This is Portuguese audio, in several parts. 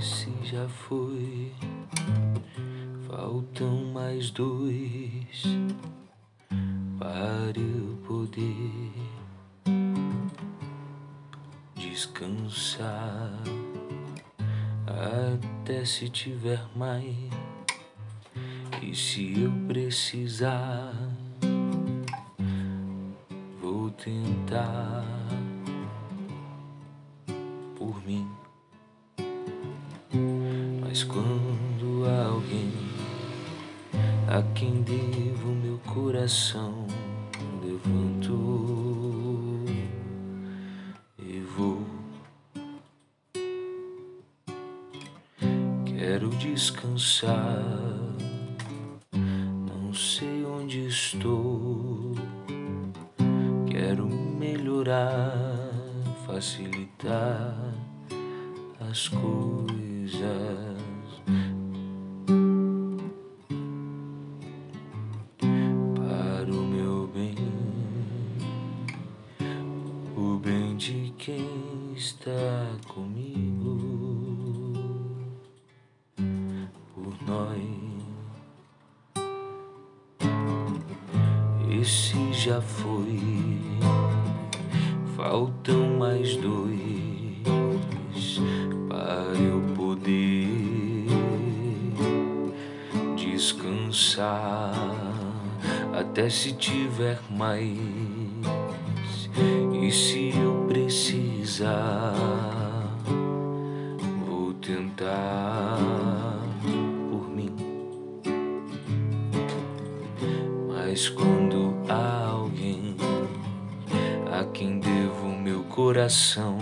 Esse já foi, faltam mais dois para eu poder descansar até se tiver mais. E se eu precisar, vou tentar a quem devo meu coração, levanto e vou. Quero descansar, não sei onde estou. Quero melhorar, facilitar as coisas. Quem está comigo, por nós. Esse já foi, faltam mais dois para eu poder descansar até se tiver mais. E se eu precisar, vou tentar por mim. Mas quando há alguém a quem devo meu coração,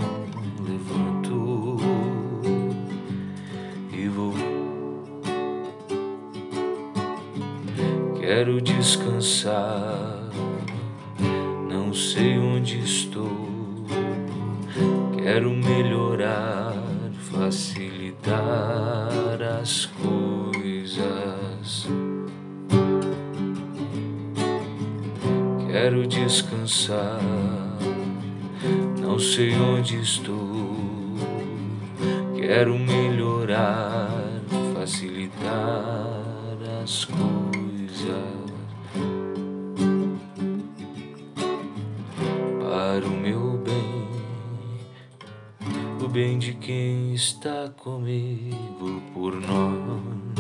levanto e vou. Quero descansar, não sei onde estou. Quero melhorar, facilitar as coisas. Quero descansar, não sei onde estou. Quero melhorar, facilitar as coisas. Bem de quem está comigo por nós.